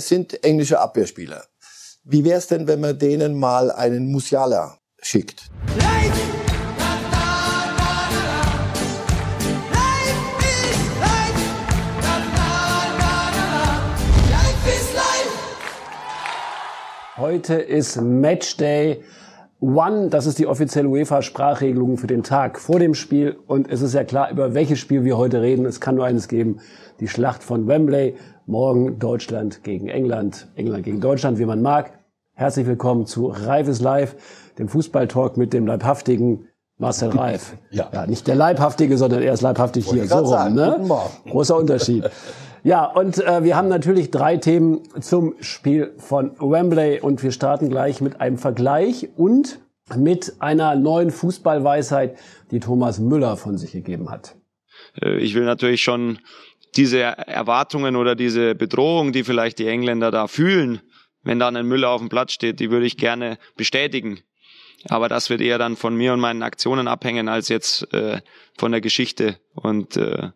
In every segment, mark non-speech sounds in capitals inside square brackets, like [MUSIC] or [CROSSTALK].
es sind englische Abwehrspieler. Wie wäre es denn, wenn man denen mal einen Musiala schickt? Heute ist Matchday One. Das ist die offizielle UEFA-Sprachregelung für den Tag vor dem Spiel. Und es ist ja klar, über welches Spiel wir heute reden. Es kann nur eines geben. Die Schlacht von Wembley. Morgen Deutschland gegen England. England gegen Deutschland, wie man mag. Herzlich willkommen zu Reif ist live, dem Fußballtalk mit dem leibhaftigen Marcel Reif. [LAUGHS] Ja. ja. Nicht der Leibhaftige, sondern er ist leibhaftig hier. So rum, sagen. ne? Großer Unterschied. [LAUGHS] Ja, und äh, wir haben natürlich drei Themen zum Spiel von Wembley und wir starten gleich mit einem Vergleich und mit einer neuen Fußballweisheit, die Thomas Müller von sich gegeben hat. Äh, ich will natürlich schon diese Erwartungen oder diese Bedrohung, die vielleicht die Engländer da fühlen, wenn da ein Müller auf dem Platz steht, die würde ich gerne bestätigen. Aber das wird eher dann von mir und meinen Aktionen abhängen als jetzt äh, von der Geschichte. Und äh,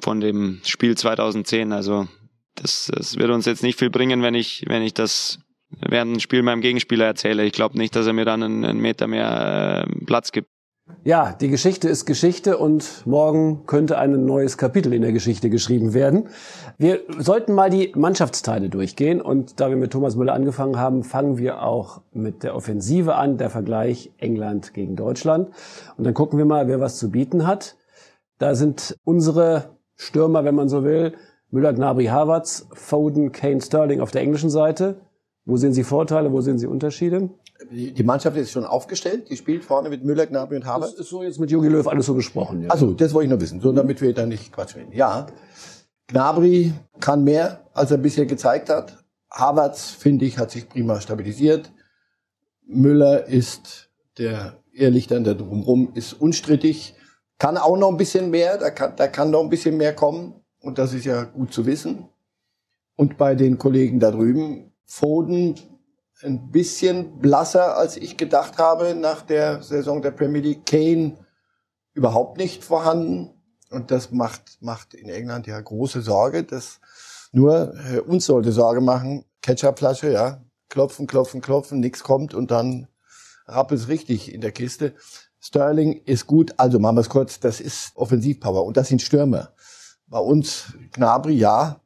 von dem Spiel 2010. Also das, das wird uns jetzt nicht viel bringen, wenn ich, wenn ich das während dem Spiel meinem Gegenspieler erzähle. Ich glaube nicht, dass er mir dann einen, einen Meter mehr äh, Platz gibt. Ja, die Geschichte ist Geschichte und morgen könnte ein neues Kapitel in der Geschichte geschrieben werden. Wir sollten mal die Mannschaftsteile durchgehen und da wir mit Thomas Müller angefangen haben, fangen wir auch mit der Offensive an, der Vergleich England gegen Deutschland. Und dann gucken wir mal, wer was zu bieten hat. Da sind unsere Stürmer, wenn man so will. Müller, Gnabry, Havertz, Foden, Kane, Sterling auf der englischen Seite. Wo sehen Sie Vorteile, wo sehen Sie Unterschiede? Die Mannschaft ist schon aufgestellt. Die spielt vorne mit Müller, Gnabry und Havertz. Das ist so jetzt mit Jogi Löw alles so besprochen. Ja. Also, das wollte ich nur wissen, so damit wir da nicht Quatsch reden. Ja, Gnabry kann mehr, als er bisher gezeigt hat. Havertz, finde ich, hat sich prima stabilisiert. Müller ist der Ehrlichter der drumherum, ist unstrittig. Kann auch noch ein bisschen mehr, da kann, da kann noch ein bisschen mehr kommen. Und das ist ja gut zu wissen. Und bei den Kollegen da drüben, Foden ein bisschen blasser, als ich gedacht habe nach der Saison der Premier League. Kane überhaupt nicht vorhanden. Und das macht, macht in England ja große Sorge. Das nur äh, uns sollte Sorge machen. Ketchupflasche, ja. Klopfen, klopfen, klopfen, nichts kommt und dann rappelt richtig in der Kiste. Sterling ist gut, also machen wir es kurz, das ist Offensivpower und das sind Stürmer. Bei uns Gnabry ja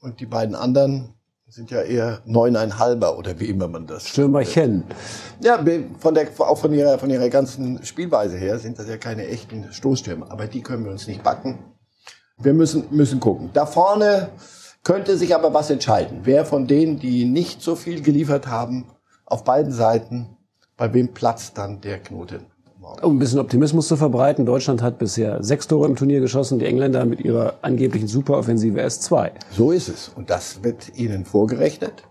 und die beiden anderen sind ja eher neuneinhalber oder wie immer man das. Stürmerchen. Ja, von der, auch von ihrer, von ihrer ganzen Spielweise her sind das ja keine echten Stoßstürmer. Aber die können wir uns nicht backen. Wir müssen, müssen gucken. Da vorne könnte sich aber was entscheiden. Wer von denen, die nicht so viel geliefert haben, auf beiden Seiten, bei wem platzt dann der Knoten? Um ein bisschen Optimismus zu verbreiten, Deutschland hat bisher sechs Tore im Turnier geschossen, die Engländer mit ihrer angeblichen Superoffensive erst zwei. So ist es. Und das wird ihnen vorgerechnet.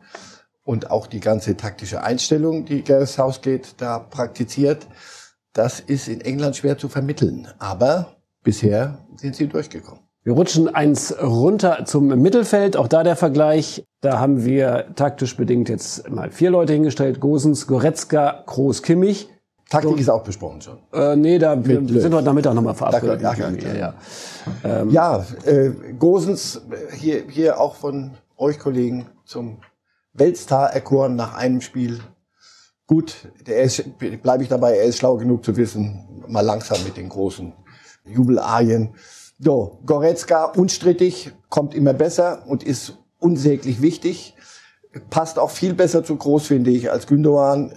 Und auch die ganze taktische Einstellung, die Gareth Southgate da praktiziert, das ist in England schwer zu vermitteln. Aber bisher sind sie durchgekommen. Wir rutschen eins runter zum Mittelfeld. Auch da der Vergleich. Da haben wir taktisch bedingt jetzt mal vier Leute hingestellt. Gosens, Goretzka, Kroos, Kimmich. Taktik ist auch besprochen schon. Äh, nee, da sind wir heute Nachmittag nochmal verabredet. Ja, ja, ja, ja. Ähm, ja äh, Gosens, hier, hier auch von euch Kollegen zum Weltstar erkoren nach einem Spiel. Gut, der ist, bleibe ich dabei, er ist schlau genug zu wissen, mal langsam mit den großen Jubelarien. So, Goretzka, unstrittig, kommt immer besser und ist unsäglich wichtig. Passt auch viel besser zu Groß, finde ich, als Gündogan.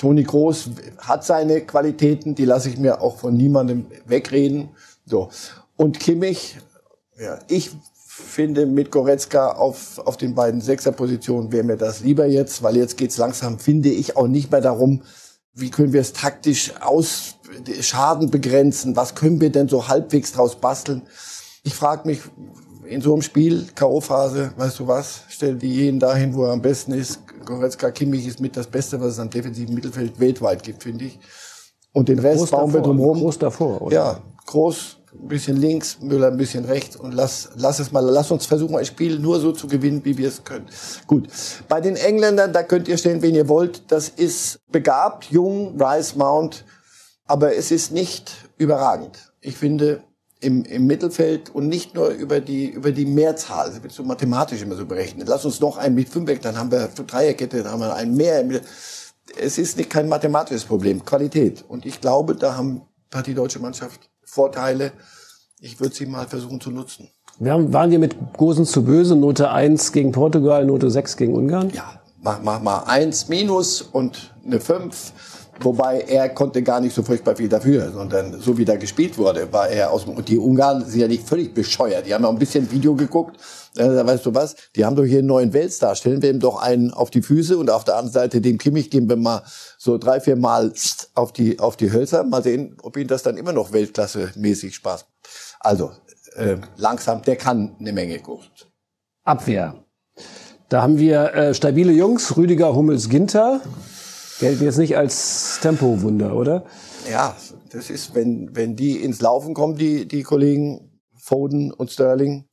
Toni Groß hat seine Qualitäten, die lasse ich mir auch von niemandem wegreden. So. Und Kimmich, ja, ich finde mit Goretzka auf, auf den beiden Sechserpositionen wäre mir das lieber jetzt, weil jetzt geht's langsam, finde ich, auch nicht mehr darum, wie können wir es taktisch aus Schaden begrenzen, was können wir denn so halbwegs draus basteln. Ich frage mich, in so einem Spiel, K.O.-Phase, weißt du was, stell die jeden dahin, wo er am besten ist. Goretzka, Kimmich ist mit das Beste, was es an defensiven Mittelfeld weltweit gibt, finde ich. Und den Rest groß bauen davor, wir drumherum. Groß davor, oder? Ja, groß, ein bisschen links, Müller ein bisschen rechts und lass, lass es mal, lass uns versuchen, ein Spiel nur so zu gewinnen, wie wir es können. Gut. Bei den Engländern, da könnt ihr stellen, wen ihr wollt. Das ist begabt, jung, Rice Mount, aber es ist nicht überragend. Ich finde, im, im Mittelfeld und nicht nur über die, über die Mehrzahl. Das wird so mathematisch immer so berechnet. Lass uns noch einen mit fünf weg, dann haben wir Dreierkette, dann haben wir einen mehr. Es ist nicht kein mathematisches Problem, Qualität. Und ich glaube, da haben, hat die deutsche Mannschaft Vorteile. Ich würde sie mal versuchen zu nutzen. Wir haben, waren wir mit Gosens zu böse, Note 1 gegen Portugal, Note 6 gegen Ungarn? Ja, mach, mach mal 1 minus und eine 5 Wobei er konnte gar nicht so furchtbar viel dafür, sondern so wie da gespielt wurde, war er aus dem, und die Ungarn sind ja nicht völlig bescheuert. Die haben auch ein bisschen Video geguckt. Äh, da weißt du was? Die haben doch hier einen neuen Weltstar. Stellen wir ihm doch einen auf die Füße und auf der anderen Seite dem Kimmich geben wir mal so drei, vier Mal auf die, auf die Hölzer. Mal sehen, ob ihn das dann immer noch Weltklasse-mäßig Spaß macht. Also, äh, langsam, der kann eine Menge Kunst. Abwehr. Da haben wir äh, stabile Jungs, Rüdiger, Hummels, Ginter gelten jetzt nicht als Tempowunder, oder? Ja, das ist, wenn, wenn die ins Laufen kommen, die, die Kollegen Foden und Sterling.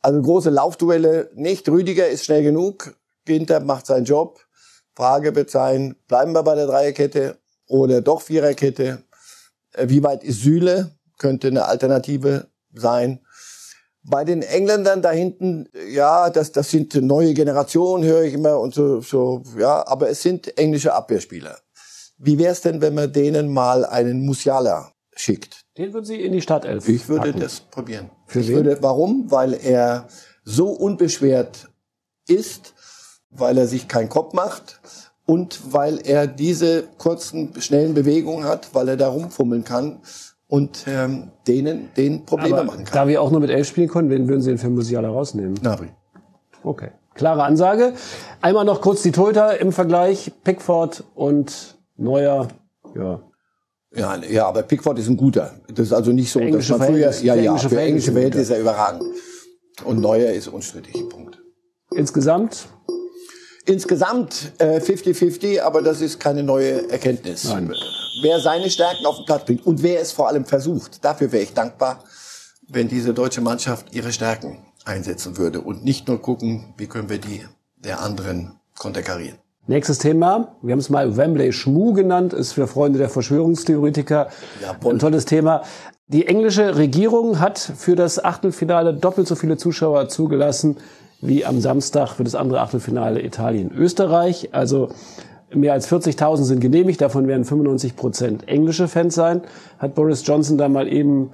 Also große Laufduelle nicht. Rüdiger ist schnell genug. Ginter macht seinen Job. Frage wird sein, bleiben wir bei der Dreierkette oder doch Viererkette? Äh, wie weit ist Süle? Könnte eine Alternative sein. Bei den Engländern da hinten, ja, das, das sind neue Generationen, höre ich immer und so, so, ja, aber es sind englische Abwehrspieler. Wie wäre es denn, wenn man denen mal einen Musiala schickt? Den würden Sie in die Startelf Ich würde packen. das probieren. Für ich würde, warum? Weil er so unbeschwert ist, weil er sich keinen Kopf macht und weil er diese kurzen, schnellen Bewegungen hat, weil er da rumfummeln kann und ähm, denen den Probleme Aber machen kann. Da wir auch nur mit elf spielen können, wen würden Sie denn für Musiala rausnehmen? Nabri. Okay. Klare Ansage. Einmal noch kurz die Torhüter im Vergleich. Pickford und Neuer. Ja. Ja, ja, aber Pickford ist ein guter. Das ist also nicht so, dass man früher, ja, ja, englische für englische Welt ist er überragend. Und Neuer ist unstrittig. Punkt. Insgesamt Insgesamt 50-50, äh, aber das ist keine neue Erkenntnis. Nein. Wer seine Stärken auf den Platz bringt und wer es vor allem versucht, dafür wäre ich dankbar, wenn diese deutsche Mannschaft ihre Stärken einsetzen würde und nicht nur gucken, wie können wir die der anderen konterkarieren. Nächstes Thema, wir haben es mal Wembley Schmu genannt, ist für Freunde der Verschwörungstheoretiker ja, ein tolles Thema. Die englische Regierung hat für das Achtelfinale doppelt so viele Zuschauer zugelassen wie am Samstag für das andere Achtelfinale Italien-Österreich. Also mehr als 40.000 sind genehmigt, davon werden 95 Prozent englische Fans sein. Hat Boris Johnson da mal eben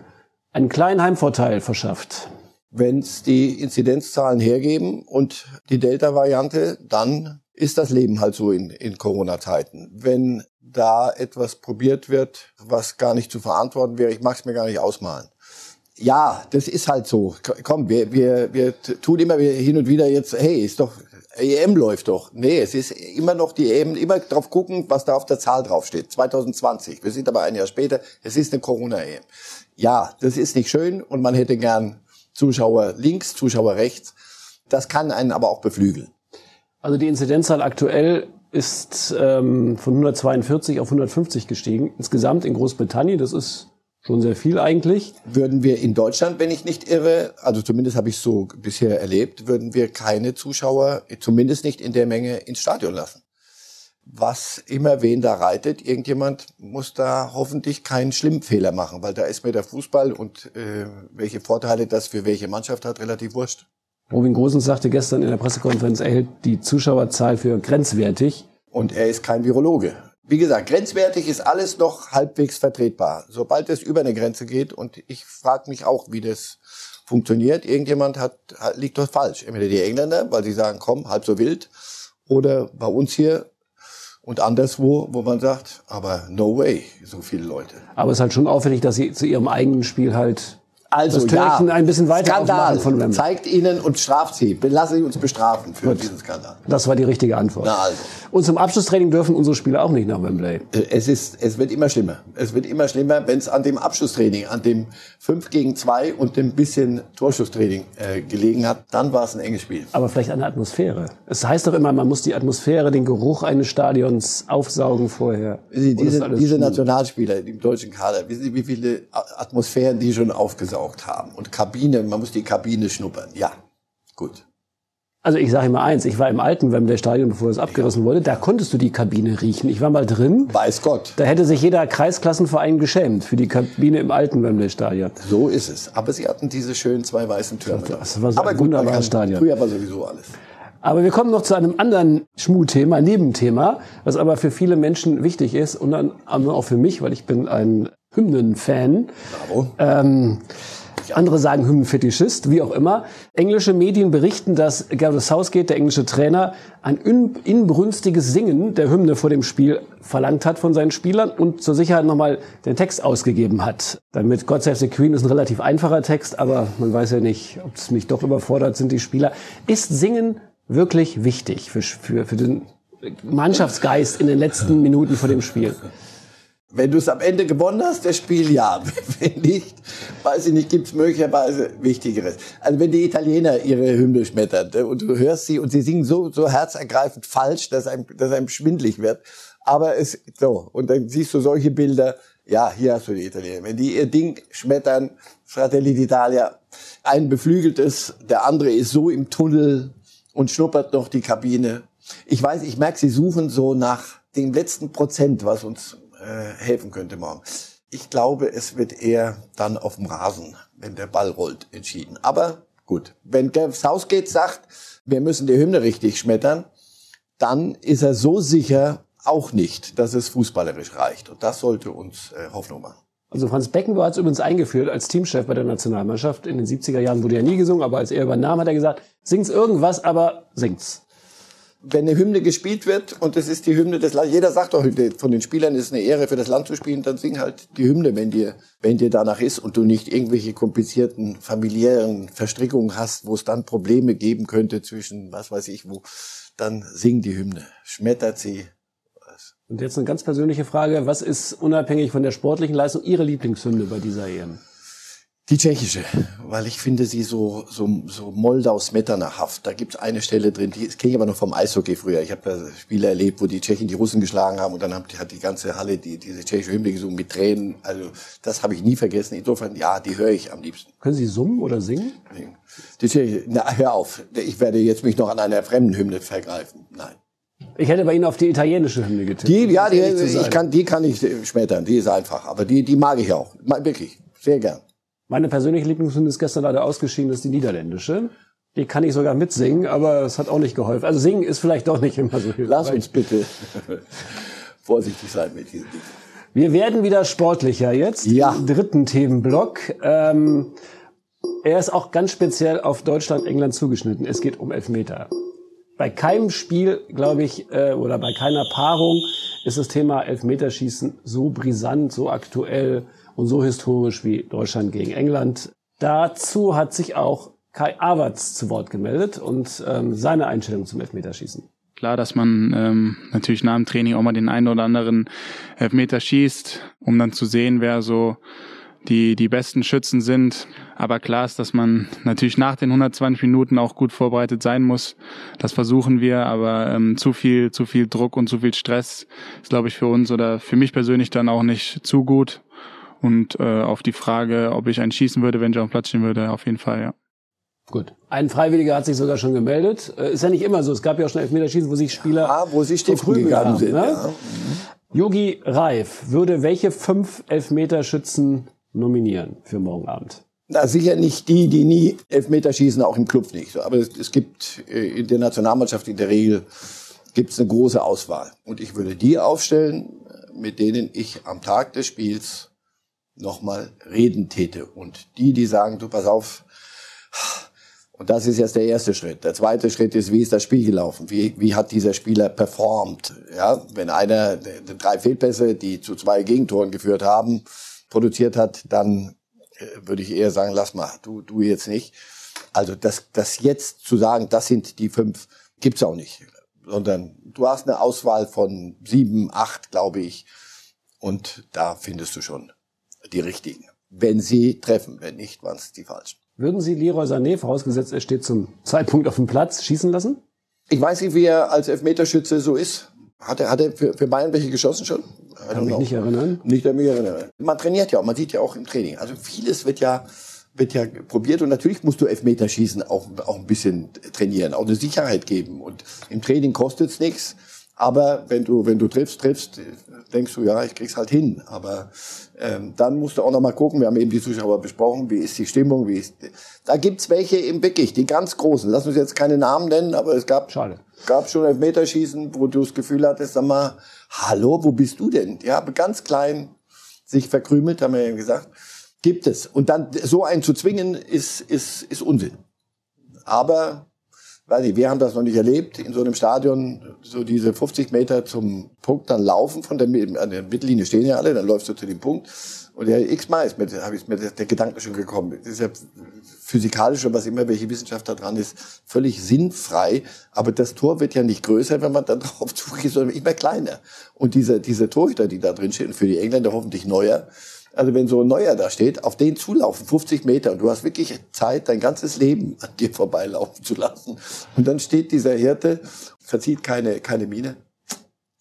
einen kleinen Heimvorteil verschafft? Wenn es die Inzidenzzahlen hergeben und die Delta-Variante, dann ist das Leben halt so in, in Corona-Zeiten. Wenn da etwas probiert wird, was gar nicht zu verantworten wäre, ich mag es mir gar nicht ausmalen ja, das ist halt so. Komm, wir, wir, wir tun immer hin und wieder jetzt, hey, ist doch, EM läuft doch. Nee, es ist immer noch die EM, immer drauf gucken, was da auf der Zahl draufsteht. 2020. Wir sind aber ein Jahr später. Es ist eine Corona-EM. Ja, das ist nicht schön und man hätte gern Zuschauer links, Zuschauer rechts. Das kann einen aber auch beflügeln. Also die Inzidenzzahl aktuell ist ähm, von 142 auf 150 gestiegen. Insgesamt in Großbritannien, das ist Schon sehr viel eigentlich. Würden wir in Deutschland, wenn ich nicht irre, also zumindest habe ich so bisher erlebt, würden wir keine Zuschauer, zumindest nicht in der Menge, ins Stadion lassen. Was immer wen da reitet, irgendjemand muss da hoffentlich keinen Schlimmfehler machen, weil da ist mir der Fußball und äh, welche Vorteile das für welche Mannschaft hat, relativ wurscht. Robin Gosens sagte gestern in der Pressekonferenz, er hält die Zuschauerzahl für grenzwertig. Und er ist kein Virologe. Wie gesagt, grenzwertig ist alles noch halbwegs vertretbar. Sobald es über eine Grenze geht, und ich frage mich auch, wie das funktioniert, irgendjemand hat, liegt doch falsch. Entweder die Engländer, weil sie sagen, komm, halb so wild, oder bei uns hier und anderswo, wo man sagt, aber no way, so viele Leute. Aber es ist halt schon auffällig, dass sie zu ihrem eigenen Spiel halt also das ja, ein bisschen weiter Skandal von Wembley. Zeigt ihnen und straft sie. Lassen Sie uns bestrafen für Gut. diesen Skandal. Das war die richtige Antwort. Na also. Und zum Abschlusstraining dürfen unsere Spieler auch nicht nach Wembley. Äh, es ist, es wird immer schlimmer. Es wird immer schlimmer, wenn es an dem Abschlusstraining, an dem 5 gegen 2 und dem bisschen Torschusstraining äh, gelegen hat, dann war es ein enges Spiel. Aber vielleicht an der Atmosphäre. Es heißt doch immer, man muss die Atmosphäre, den Geruch eines Stadions aufsaugen vorher. Sie, diese, diese Nationalspieler im deutschen Kader, wissen Sie, wie viele Atmosphären die schon aufgesaugt haben? Und Kabine, man muss die Kabine schnuppern. Ja, gut. Also ich sage immer eins, ich war im alten Wembley Stadion, bevor es abgerissen wurde, da konntest du die Kabine riechen. Ich war mal drin. Weiß Gott. Da hätte sich jeder Kreisklassenverein geschämt für die Kabine im alten Wembley Stadion. So ist es. Aber sie hatten diese schönen zwei weißen Türme. Das war so Aber ein gut, wunderbares Stadion. Früher war sowieso alles. Aber wir kommen noch zu einem anderen Schmuhthema, Nebenthema, was aber für viele Menschen wichtig ist und dann auch für mich, weil ich bin ein Hymnenfan. Ähm, andere sagen Hymnenfetischist, wie auch immer. Englische Medien berichten, dass Gareth Southgate, der englische Trainer, ein inbrünstiges Singen der Hymne vor dem Spiel verlangt hat von seinen Spielern und zur Sicherheit nochmal den Text ausgegeben hat. Damit God Save the Queen ist ein relativ einfacher Text, aber man weiß ja nicht, ob es nicht doch überfordert sind, die Spieler. Ist Singen wirklich wichtig für, für, für den Mannschaftsgeist in den letzten Minuten vor dem Spiel? Wenn du es am Ende gewonnen hast, das Spiel ja. [LAUGHS] Wenn nicht, weiß ich nicht, gibt es möglicherweise Wichtigeres. Also wenn die Italiener ihre Hymne schmettern ne, und du hörst sie und sie singen so, so herzergreifend falsch, dass einem, dass einem schwindlig wird. Aber es, so, und dann siehst du solche Bilder, ja, hier hast du die Italiener. Wenn die ihr Ding schmettern, Fratelli d'Italia, ein beflügeltes, der andere ist so im Tunnel und schnuppert noch die Kabine. Ich weiß, ich merke, sie suchen so nach dem letzten Prozent, was uns äh, helfen könnte morgen. Ich glaube, es wird eher dann auf dem Rasen, wenn der Ball rollt, entschieden. Aber gut, wenn Gav Southgate sagt, wir müssen die Hymne richtig schmettern, dann ist er so sicher auch nicht, dass es fußballerisch reicht. Und das sollte uns äh, Hoffnung machen. Also Franz Beckenbauer hat es übrigens eingeführt als Teamchef bei der Nationalmannschaft. In den 70er Jahren wurde ja nie gesungen, aber als er übernahm, hat er gesagt, singt's irgendwas, aber singt's wenn eine Hymne gespielt wird und es ist die Hymne des Landes, jeder sagt doch von den Spielern, es ist eine Ehre für das Land zu spielen, dann sing halt die Hymne, wenn dir, wenn dir danach ist und du nicht irgendwelche komplizierten familiären Verstrickungen hast, wo es dann Probleme geben könnte zwischen, was weiß ich wo, dann sing die Hymne, schmettert sie. Und jetzt eine ganz persönliche Frage, was ist unabhängig von der sportlichen Leistung Ihre Lieblingshymne bei dieser EM? Die tschechische, weil ich finde sie so, so, so Moldau-Smetana-haft. Da gibt's eine Stelle drin, die kenne ich aber noch vom Eishockey früher. Ich habe da Spiele erlebt, wo die Tschechen die Russen geschlagen haben und dann hat, hat die ganze Halle die, diese tschechische Hymne gesungen mit Tränen. Also das habe ich nie vergessen. Insofern, ja, die höre ich am liebsten. Können Sie summen oder singen? Die tschechische, na, hör auf. Ich werde jetzt mich noch an einer fremden Hymne vergreifen. Nein. Ich hätte bei Ihnen auf die italienische Hymne getippt. Die, ja, die, ich kann, die kann ich schmettern. Die ist einfach. Aber die, die mag ich auch. Wirklich. Sehr gern. Meine persönliche Lieblingshymne ist gestern leider ausgeschieden, das ist die niederländische. Die kann ich sogar mitsingen, aber es hat auch nicht geholfen. Also singen ist vielleicht doch nicht immer so hilfreich. Lass uns bitte [LAUGHS] vorsichtig sein mit diesen Dingen. Wir werden wieder sportlicher jetzt. Ja. Im dritten Themenblock. Ähm, er ist auch ganz speziell auf Deutschland, England zugeschnitten. Es geht um Elfmeter. Bei keinem Spiel, glaube ich, äh, oder bei keiner Paarung ist das Thema Elfmeterschießen so brisant, so aktuell und so historisch wie Deutschland gegen England. Dazu hat sich auch Kai Avertz zu Wort gemeldet und ähm, seine Einstellung zum Elfmeterschießen. Klar, dass man ähm, natürlich nach dem Training auch mal den einen oder anderen Elfmeter schießt, um dann zu sehen, wer so die, die besten Schützen sind. Aber klar ist, dass man natürlich nach den 120 Minuten auch gut vorbereitet sein muss. Das versuchen wir, aber ähm, zu viel, zu viel Druck und zu viel Stress ist, glaube ich, für uns oder für mich persönlich dann auch nicht zu gut. Und äh, auf die Frage, ob ich einen schießen würde, wenn ich auf dem Platz stehen würde, auf jeden Fall, ja. Gut. Ein Freiwilliger hat sich sogar schon gemeldet. Äh, ist ja nicht immer so. Es gab ja auch schon Elfmeterschießen, wo sich Spieler ja, wo sie stiften gegangen haben, sind. Ne? Yogi Reif würde welche fünf Elfmeterschützen nominieren für morgen Abend? Na, sicher nicht die, die nie Elfmeter schießen, auch im Club nicht. Aber es, es gibt äh, in der Nationalmannschaft in der Regel gibt es eine große Auswahl. Und ich würde die aufstellen, mit denen ich am Tag des Spiels nochmal reden täte. Und die, die sagen, du pass auf, und das ist jetzt der erste Schritt. Der zweite Schritt ist, wie ist das Spiel gelaufen? Wie, wie hat dieser Spieler performt? Ja, wenn einer drei Fehlpässe, die zu zwei Gegentoren geführt haben, produziert hat, dann äh, würde ich eher sagen, lass mal, du, du jetzt nicht. Also das, das jetzt zu sagen, das sind die fünf, gibt's auch nicht. Sondern du hast eine Auswahl von sieben, acht, glaube ich. Und da findest du schon die richtigen. Wenn sie treffen, wenn nicht, waren es die falschen. Würden Sie Leroy Sané, vorausgesetzt er steht zum Zeitpunkt auf dem Platz, schießen lassen? Ich weiß nicht, wie er als Elfmeterschütze so ist. Hat er, hat er für, für Bayern welche geschossen schon? Kann mich nicht erinnern. Nicht an mich erinnern. Man trainiert ja auch, man sieht ja auch im Training. Also vieles wird ja wird ja probiert und natürlich musst du Elfmeterschießen auch, auch ein bisschen trainieren, auch eine Sicherheit geben. Und im Training kostet's nichts. Aber wenn du, wenn du triffst, triffst, denkst du, ja, ich krieg's halt hin. Aber ähm, dann musst du auch noch mal gucken, wir haben eben die Zuschauer besprochen, wie ist die Stimmung, wie ist. Da gibt's welche im wirklich, die ganz großen. Lass uns jetzt keine Namen nennen, aber es gab, Schade. gab schon Elfmeterschießen, wo du das Gefühl hattest, sag mal, hallo, wo bist du denn? Ja, ganz klein sich verkrümelt, haben wir eben gesagt. Gibt es. Und dann so einen zu zwingen, ist, ist, ist Unsinn. Aber, weiß ich, wir haben das noch nicht erlebt, in so einem Stadion so diese 50 Meter zum Punkt dann laufen, von der, an der Mittellinie stehen ja alle, dann läufst du zu dem Punkt. Und ja, x-mal ist mir, habe ich mir der, Gedanke schon gekommen. Das ist ja physikalisch was immer welche Wissenschaft da dran ist, völlig sinnfrei. Aber das Tor wird ja nicht größer, wenn man dann [LAUGHS] drauf zugeht, sondern immer kleiner. Und diese, diese Torhüter, die da drin stehen, für die Engländer hoffentlich neuer, also wenn so ein Neuer da steht, auf den zulaufen, 50 Meter, und du hast wirklich Zeit, dein ganzes Leben an dir vorbeilaufen zu lassen. Und dann steht dieser Hirte, verzieht keine, keine Miene.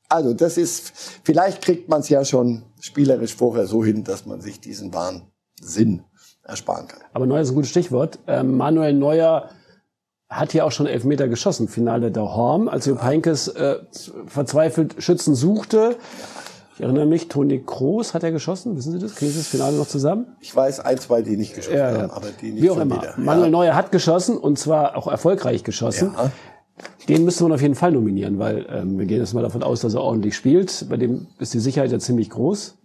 Also das ist, vielleicht kriegt man es ja schon spielerisch vorher so hin, dass man sich diesen Wahnsinn ersparen kann. Aber Neuer ist ein gutes Stichwort. Ähm, Manuel Neuer hat ja auch schon Elfmeter geschossen, Finale der Horm, als Jupp Heynckes äh, verzweifelt Schützen suchte. Ich erinnere mich, Toni Kroos hat er geschossen. Wissen Sie das? Kriegen Sie das Finale noch zusammen? Ich weiß ein, zwei, die nicht geschossen Ja, ja. haben, aber die nicht Wie auch immer. wieder. Manuel ja. Neuer hat geschossen und zwar auch erfolgreich geschossen. Ja. Den müsste man auf jeden Fall nominieren, weil ähm, wir gehen jetzt mal davon aus, dass er ordentlich spielt. Bei dem ist die Sicherheit ja ziemlich groß.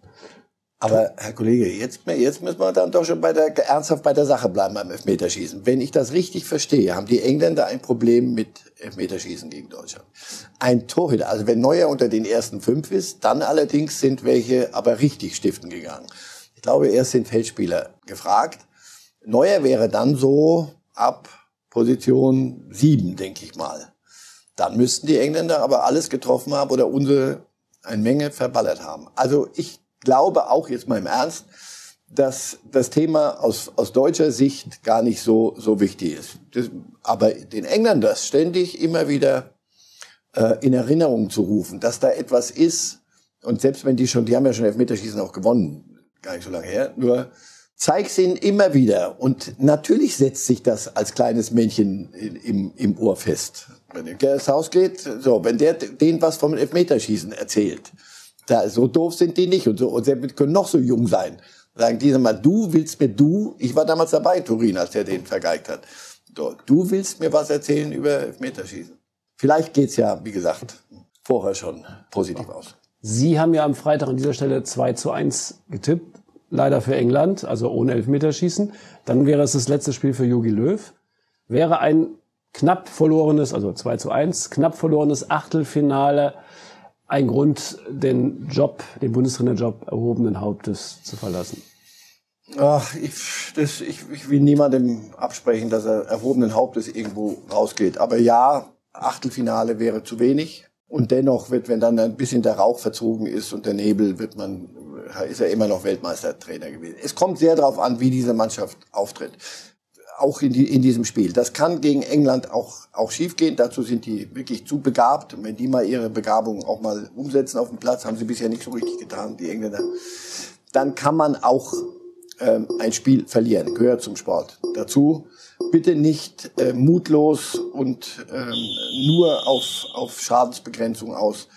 Aber Herr Kollege, jetzt, jetzt müssen wir dann doch schon bei der, ernsthaft bei der Sache bleiben beim Elfmeterschießen. Wenn ich das richtig verstehe, haben die Engländer ein Problem mit Elfmeterschießen gegen Deutschland. Ein Torhüter, also wenn Neuer unter den ersten fünf ist, dann allerdings sind welche aber richtig stiften gegangen. Ich glaube, erst sind Feldspieler gefragt. Neuer wäre dann so ab Position sieben, denke ich mal. Dann müssten die Engländer aber alles getroffen haben oder unsere eine Menge verballert haben. Also ich glaube auch jetzt mal im Ernst, dass das Thema aus, aus deutscher Sicht gar nicht so, so wichtig ist. Das, aber den Engländern das ständig immer wieder äh, in Erinnerung zu rufen, dass da etwas ist, und selbst wenn die schon, die haben ja schon Elfmeterschießen auch gewonnen, gar nicht so lange her, nur zeig's ihnen immer wieder. Und natürlich setzt sich das als kleines Männchen im, im Ohr fest. Wenn der ins Haus geht, so, wenn der denen was vom Elfmeterschießen erzählt, da, so doof sind die nicht und so, und sie können noch so jung sein. Sagen die mal, du willst mir, du, ich war damals dabei, Turin, als der den vergeigt hat. So, du willst mir was erzählen über Elfmeterschießen. Vielleicht geht's ja, wie gesagt, vorher schon positiv aus. Sie haben ja am Freitag an dieser Stelle 2 zu 1 getippt. Leider für England, also ohne Elfmeterschießen. Dann wäre es das letzte Spiel für Jogi Löw. Wäre ein knapp verlorenes, also 2 zu 1, knapp verlorenes Achtelfinale ein Grund, den Job, den Bundestrainerjob erhobenen Hauptes zu verlassen? Ach, ich, das, ich, ich will niemandem absprechen, dass er erhobenen Hauptes irgendwo rausgeht. Aber ja, Achtelfinale wäre zu wenig. Und dennoch wird, wenn dann ein bisschen der Rauch verzogen ist und der Nebel, wird man, ist er immer noch Weltmeistertrainer gewesen. Es kommt sehr darauf an, wie diese Mannschaft auftritt. Auch in, die, in diesem Spiel. Das kann gegen England auch, auch schiefgehen. Dazu sind die wirklich zu begabt. Und wenn die mal ihre Begabung auch mal umsetzen auf dem Platz, haben sie bisher nicht so richtig getan, die Engländer. Dann kann man auch ähm, ein Spiel verlieren. Gehört zum Sport dazu. Bitte nicht äh, mutlos und ähm, nur auf, auf Schadensbegrenzung aus.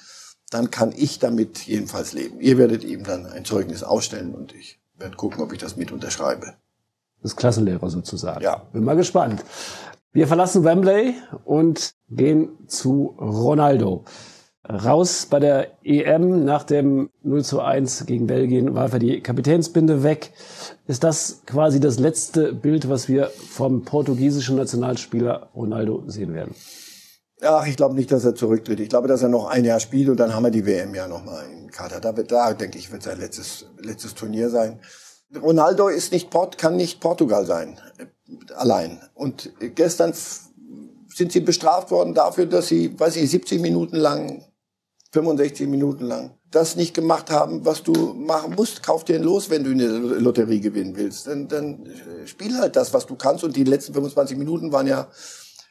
Dann kann ich damit jedenfalls leben. Ihr werdet ihm dann ein Zeugnis ausstellen und ich werde gucken, ob ich das mit unterschreibe. Das Klassenlehrer sozusagen. Ja. Bin mal gespannt. Wir verlassen Wembley und gehen zu Ronaldo. Raus bei der EM nach dem 0 zu 1 gegen Belgien warf er die Kapitänsbinde weg. Ist das quasi das letzte Bild, was wir vom portugiesischen Nationalspieler Ronaldo sehen werden? Ach, ich glaube nicht, dass er zurücktritt. Ich glaube, dass er noch ein Jahr spielt und dann haben wir die WM ja nochmal in Katar. Da, wird, da denke ich, wird sein letztes, letztes Turnier sein. Ronaldo ist nicht Port, kann nicht Portugal sein, äh, allein. Und gestern sind sie bestraft worden dafür, dass sie, weiß ich, 70 Minuten lang, 65 Minuten lang das nicht gemacht haben, was du machen musst. Kauf dir ein Los, wenn du eine Lotterie gewinnen willst. Dann, dann spiel halt das, was du kannst. Und die letzten 25 Minuten waren ja,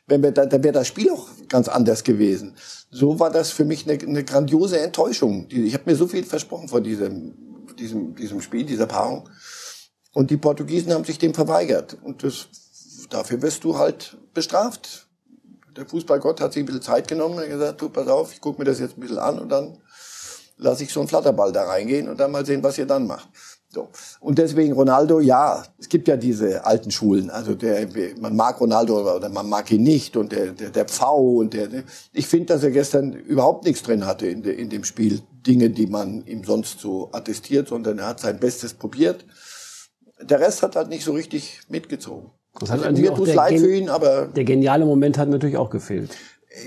wenn wir, da, wäre das Spiel auch ganz anders gewesen. So war das für mich eine, eine grandiose Enttäuschung. Ich habe mir so viel versprochen von diesem, diesem, diesem Spiel, dieser Paarung. Und die Portugiesen haben sich dem verweigert. Und das, dafür wirst du halt bestraft. Der Fußballgott hat sich ein bisschen Zeit genommen und gesagt, du, pass auf, ich gucke mir das jetzt ein bisschen an und dann lasse ich so einen Flatterball da reingehen und dann mal sehen, was ihr dann macht. So. Und deswegen Ronaldo, ja, es gibt ja diese alten Schulen. Also der, man mag Ronaldo oder man mag ihn nicht und der, der, der Pfau und der, ich finde, dass er gestern überhaupt nichts drin hatte in, de, in dem Spiel. Dinge, die man ihm sonst so attestiert, sondern er hat sein Bestes probiert. Der Rest hat halt nicht so richtig mitgezogen. Das hat also, mir tut's leid für ihn, aber. Der geniale Moment hat natürlich auch gefehlt.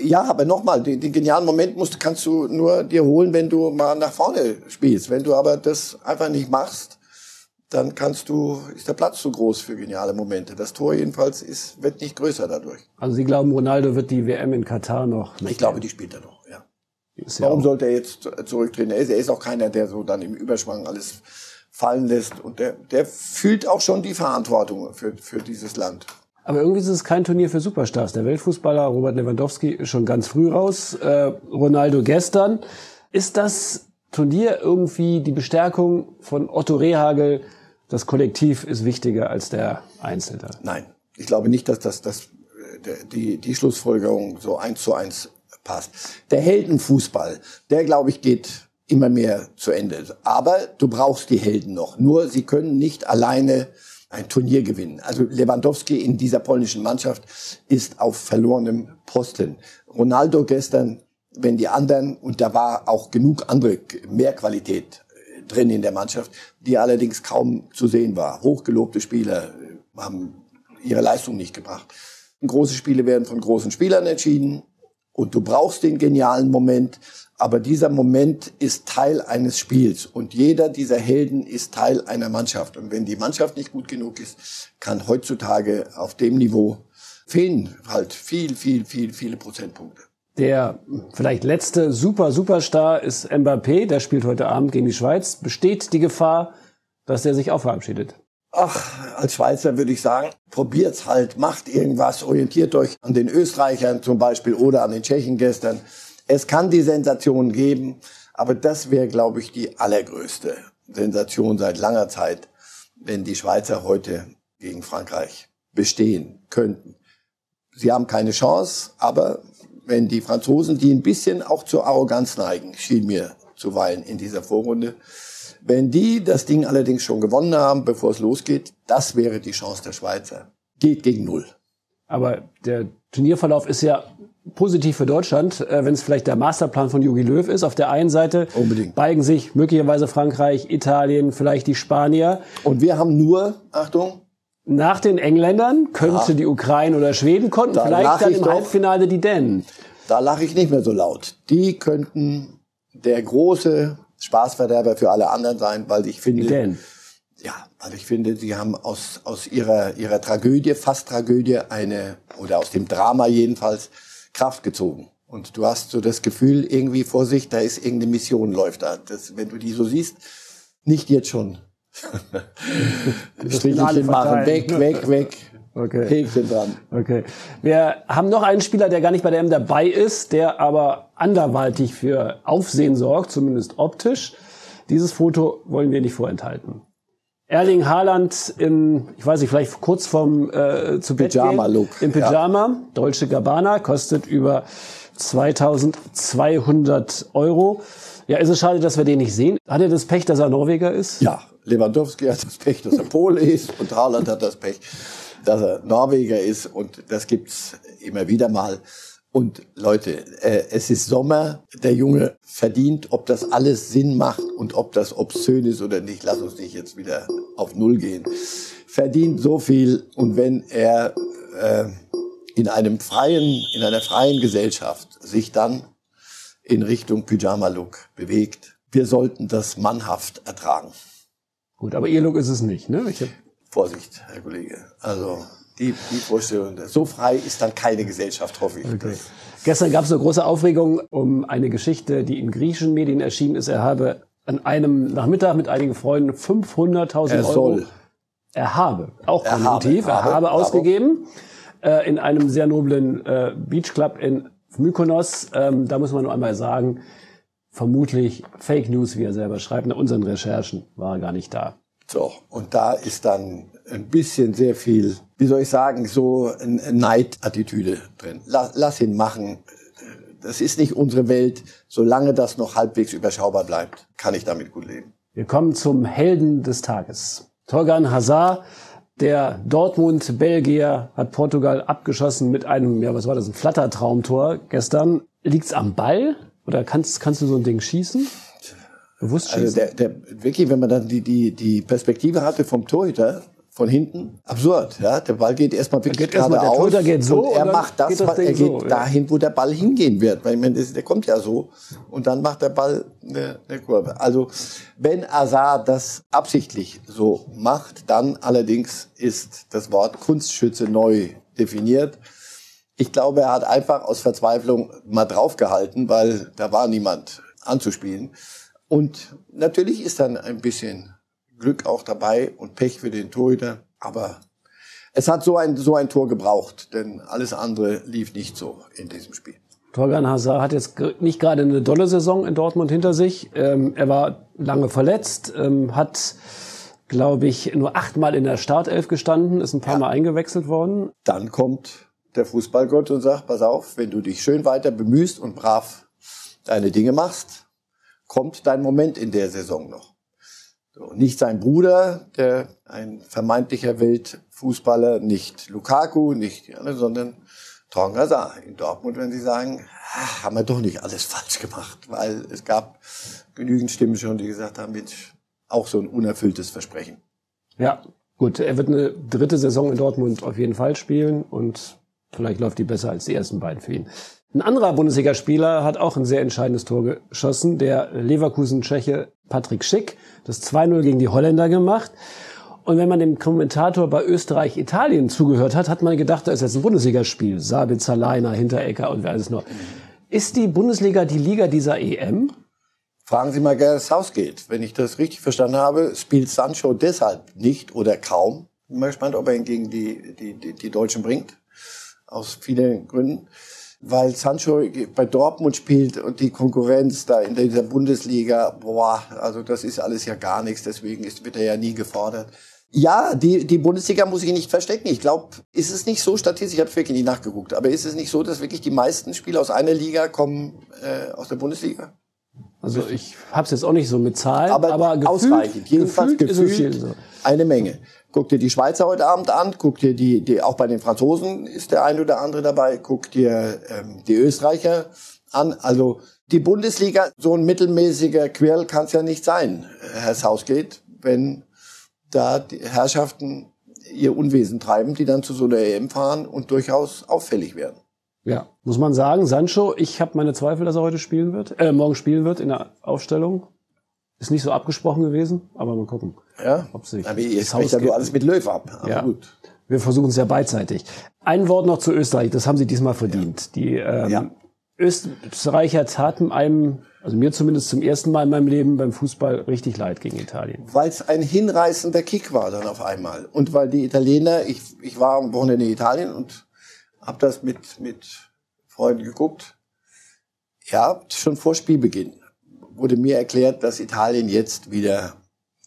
Ja, aber nochmal, den, den genialen Moment musst, kannst du nur dir holen, wenn du mal nach vorne spielst. Wenn du aber das einfach nicht machst, dann kannst du, ist der Platz zu groß für geniale Momente. Das Tor jedenfalls ist, wird nicht größer dadurch. Also Sie glauben, Ronaldo wird die WM in Katar noch? Ich glaube, die spielt er noch, ja. Warum sollte er jetzt zurücktreten? Er ist, er ist auch keiner, der so dann im Überschwang alles fallen lässt. Und der, der fühlt auch schon die Verantwortung für, für dieses Land. Aber irgendwie ist es kein Turnier für Superstars. Der Weltfußballer Robert Lewandowski ist schon ganz früh raus. Äh, Ronaldo gestern. Ist das Turnier irgendwie die Bestärkung von Otto Rehagel? Das Kollektiv ist wichtiger als der Einzelne. Nein, ich glaube nicht, dass das, das die, die Schlussfolgerung so eins zu eins passt. Der Heldenfußball, der glaube ich geht immer mehr zu Ende. Aber du brauchst die Helden noch. Nur sie können nicht alleine ein Turnier gewinnen. Also Lewandowski in dieser polnischen Mannschaft ist auf verlorenem Posten. Ronaldo gestern, wenn die anderen, und da war auch genug andere, mehr Qualität äh, drin in der Mannschaft, die allerdings kaum zu sehen war. Hochgelobte Spieler äh, haben ihre Leistung nicht gebracht. Große Spiele werden von großen Spielern entschieden und du brauchst den genialen Moment. Aber dieser Moment ist Teil eines Spiels und jeder dieser Helden ist Teil einer Mannschaft. Und wenn die Mannschaft nicht gut genug ist, kann heutzutage auf dem Niveau fehlen halt viel, viel, viel, viele Prozentpunkte. Der vielleicht letzte Super Superstar ist Mbappé, der spielt heute Abend gegen die Schweiz. Besteht die Gefahr, dass er sich auch verabschiedet? Ach, als Schweizer würde ich sagen, probiert's halt, macht irgendwas, orientiert euch an den Österreichern zum Beispiel oder an den Tschechen gestern. Es kann die Sensation geben, aber das wäre, glaube ich, die allergrößte Sensation seit langer Zeit, wenn die Schweizer heute gegen Frankreich bestehen könnten. Sie haben keine Chance, aber wenn die Franzosen, die ein bisschen auch zur Arroganz neigen, schien mir zuweilen in dieser Vorrunde, wenn die das Ding allerdings schon gewonnen haben, bevor es losgeht, das wäre die Chance der Schweizer. Geht gegen Null. Aber der Turnierverlauf ist ja positiv für Deutschland, äh, wenn es vielleicht der Masterplan von Jogi Löw ist. Auf der einen Seite Unbedingt. beigen sich möglicherweise Frankreich, Italien, vielleicht die Spanier. Und wir haben nur, Achtung, nach den Engländern könnte ja. die Ukraine oder Schweden konnten da vielleicht dann im doch, Halbfinale die Dänen. Da lache ich nicht mehr so laut. Die könnten der große Spaßverderber für alle anderen sein, weil ich finde, Dänen. Ja, weil ich finde, sie haben aus, aus ihrer, ihrer Tragödie, fast Tragödie, eine, oder aus dem Drama jedenfalls, Kraft gezogen. Und du hast so das Gefühl irgendwie vor sich, da ist irgendeine Mission läuft da. Das, wenn du die so siehst, nicht jetzt schon. [LAUGHS] Strichelchen machen, weg, weg, weg. Okay. Häkchen dran. Okay. Wir haben noch einen Spieler, der gar nicht bei der M dabei ist, der aber anderweitig für Aufsehen sorgt, zumindest optisch. Dieses Foto wollen wir nicht vorenthalten. Erling Haaland in, ich weiß nicht, vielleicht kurz vorm äh, zu Pyjama-Look. Im Pyjama, ja. Dolce Gabbana, kostet über 2200 Euro. Ja, ist es schade, dass wir den nicht sehen. Hat er das Pech, dass er Norweger ist? Ja, Lewandowski hat das Pech, dass er Pole ist und Haaland hat das Pech, dass er Norweger ist und das gibt's immer wieder mal. Und Leute, äh, es ist Sommer, der Junge verdient, ob das alles Sinn macht und ob das obszön ist oder nicht, lass uns nicht jetzt wieder auf Null gehen, verdient so viel und wenn er äh, in einem freien, in einer freien Gesellschaft sich dann in Richtung Pyjama-Look bewegt, wir sollten das mannhaft ertragen. Gut, aber Ihr Look ist es nicht, ne? Ich Vorsicht, Herr Kollege. Also die, die Vorstellung, so frei ist dann keine Gesellschaft, hoffe ich. Okay. Gestern gab es eine große Aufregung um eine Geschichte, die in griechischen Medien erschienen ist. Er habe an einem Nachmittag mit einigen Freunden 500.000 Euro. Soll. Er habe, auch konjunktiv, er habe, er habe ausgegeben äh, in einem sehr noblen äh, Beachclub in Mykonos. Ähm, da muss man nur einmal sagen, vermutlich Fake News, wie er selber schreibt. Nach unseren Recherchen war er gar nicht da. So, und da ist dann ein bisschen sehr viel, wie soll ich sagen, so Neidattitüde drin. Lass, lass ihn machen. Das ist nicht unsere Welt. Solange das noch halbwegs überschaubar bleibt, kann ich damit gut leben. Wir kommen zum Helden des Tages. Torgan Hazard, der Dortmund-Belgier, hat Portugal abgeschossen mit einem, ja, was war das, ein Flattertraumtor gestern. Liegt's am Ball? Oder kannst, kannst du so ein Ding schießen? Bewusst schießen? Also der, der, wirklich, wenn man dann die, die, die Perspektive hatte vom Torhüter, von hinten. Absurd, ja. Der Ball geht erstmal wirklich geht geradeaus. Der geht so. Und er macht das, das er geht so, dahin, wo der Ball hingehen wird. Weil ich meine, der kommt ja so. Und dann macht der Ball eine, eine Kurve. Also, wenn Azar das absichtlich so macht, dann allerdings ist das Wort Kunstschütze neu definiert. Ich glaube, er hat einfach aus Verzweiflung mal draufgehalten, weil da war niemand anzuspielen. Und natürlich ist dann ein bisschen Glück auch dabei und Pech für den Torhüter. Aber es hat so ein, so ein Tor gebraucht, denn alles andere lief nicht so in diesem Spiel. Torgan Hazard hat jetzt nicht gerade eine dolle Saison in Dortmund hinter sich. Ähm, er war lange verletzt, ähm, hat, glaube ich, nur achtmal in der Startelf gestanden, ist ein paar ja. Mal eingewechselt worden. Dann kommt der Fußballgott und sagt, pass auf, wenn du dich schön weiter bemühst und brav deine Dinge machst, kommt dein Moment in der Saison noch. So, nicht sein Bruder, der ein vermeintlicher Weltfußballer, nicht Lukaku, nicht anderen, sondern Torgen Hazard in Dortmund, wenn sie sagen, ah, haben wir doch nicht alles falsch gemacht, weil es gab genügend Stimmen schon, die gesagt haben, Mensch, auch so ein unerfülltes Versprechen. Ja, gut, er wird eine dritte Saison in Dortmund auf jeden Fall spielen und vielleicht läuft die besser als die ersten beiden für ihn. Ein anderer Bundesligaspieler hat auch ein sehr entscheidendes Tor geschossen, der Leverkusen-Tscheche Patrick Schick, das 2-0 gegen die Holländer gemacht. Und wenn man dem Kommentator bei Österreich-Italien zugehört hat, hat man gedacht, da ist jetzt ein Bundesligaspiel. Sabitzer, Leiner, Hinterecker und wer alles noch. Ist die Bundesliga die Liga dieser EM? Fragen Sie mal Gareth Southgate. Wenn ich das richtig verstanden habe, spielt Sancho deshalb nicht oder kaum. Ich bin mal gespannt, ob er ihn gegen die, die, die, die Deutschen bringt. Aus vielen Gründen weil Sancho bei Dortmund spielt und die Konkurrenz da in dieser Bundesliga, boah, also das ist alles ja gar nichts, deswegen ist, wird er ja nie gefordert. Ja, die, die Bundesliga muss ich nicht verstecken. Ich glaube, ist es nicht so statistisch, ich habe wirklich nicht nachgeguckt, aber ist es nicht so, dass wirklich die meisten Spieler aus einer Liga kommen äh, aus der Bundesliga? Also ich habe es jetzt auch nicht so mit Zahlen, aber, aber gefühlt, ausreichend. Jedenfalls gefühlt, gefühlt so. eine Menge. Guck dir die Schweizer heute Abend an, guck dir die, die auch bei den Franzosen ist der ein oder andere dabei, guck dir ähm, die Österreicher an. Also die Bundesliga, so ein mittelmäßiger Quirl kann es ja nicht sein, Herr Southgate, wenn da die Herrschaften ihr Unwesen treiben, die dann zu so einer EM fahren und durchaus auffällig werden. Ja, muss man sagen, Sancho, ich habe meine Zweifel, dass er heute spielen wird, äh, morgen spielen wird in der Aufstellung. Ist nicht so abgesprochen gewesen, aber mal gucken. Ja, ob sich aber jetzt spricht ja nur alles mit Löw ab. Aber ja. gut. Wir versuchen es ja beidseitig. Ein Wort noch zu Österreich, das haben sie diesmal verdient. Ja. Die ähm, ja. Österreicher taten einem, also mir zumindest zum ersten Mal in meinem Leben beim Fußball richtig leid gegen Italien. Weil es ein hinreißender Kick war dann auf einmal. Und weil die Italiener, ich, ich war am Wochenende in Italien und habe das mit, mit Freunden geguckt. Ja, schon vor Spielbeginn wurde mir erklärt, dass Italien jetzt wieder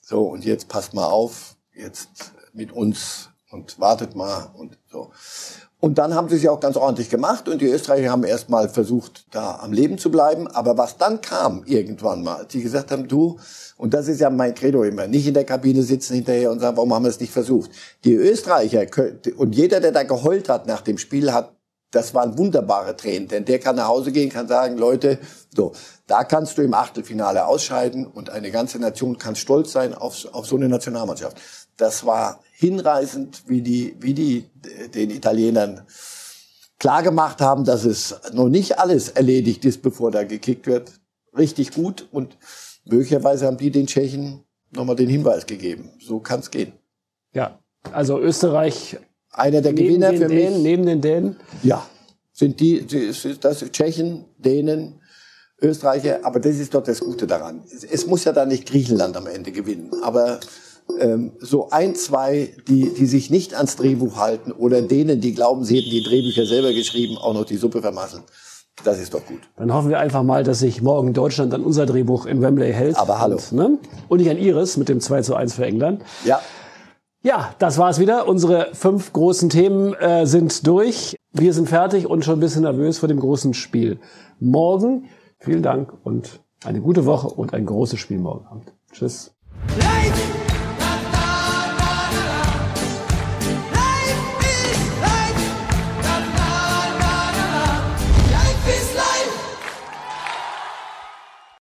so und jetzt passt mal auf, jetzt mit uns und wartet mal und so. Und dann haben sie es ja auch ganz ordentlich gemacht und die Österreicher haben erstmal versucht, da am Leben zu bleiben. Aber was dann kam irgendwann mal, die gesagt haben, du, und das ist ja mein Credo immer, nicht in der Kabine sitzen hinterher und sagen, warum haben wir es nicht versucht? Die Österreicher und jeder, der da geheult hat nach dem Spiel, hat das waren wunderbare Tränen, denn der kann nach Hause gehen, kann sagen, Leute, so, da kannst du im Achtelfinale ausscheiden und eine ganze Nation kann stolz sein auf, auf so eine Nationalmannschaft. Das war hinreißend, wie die, wie die den Italienern klar gemacht haben, dass es noch nicht alles erledigt ist, bevor da gekickt wird. Richtig gut und möglicherweise haben die den Tschechen nochmal den Hinweis gegeben. So kann es gehen. Ja, also Österreich einer der Gewinner für Dänen, mich. Neben den Dänen? Ja, sind die, das Tschechen, Dänen, Österreicher, aber das ist doch das Gute daran. Es, es muss ja dann nicht Griechenland am Ende gewinnen, aber ähm, so ein, zwei, die, die sich nicht ans Drehbuch halten oder denen, die glauben, sie hätten die Drehbücher selber geschrieben, auch noch die Suppe vermasseln. Das ist doch gut. Dann hoffen wir einfach mal, dass sich morgen Deutschland an unser Drehbuch in Wembley hält. Aber hallo. Und, ne? und nicht an Ihres mit dem 2 zu 1 für England. Ja. Ja, das war's wieder. Unsere fünf großen Themen äh, sind durch. Wir sind fertig und schon ein bisschen nervös vor dem großen Spiel morgen. Vielen Dank und eine gute Woche und ein großes Spiel morgen Abend. Tschüss. Light!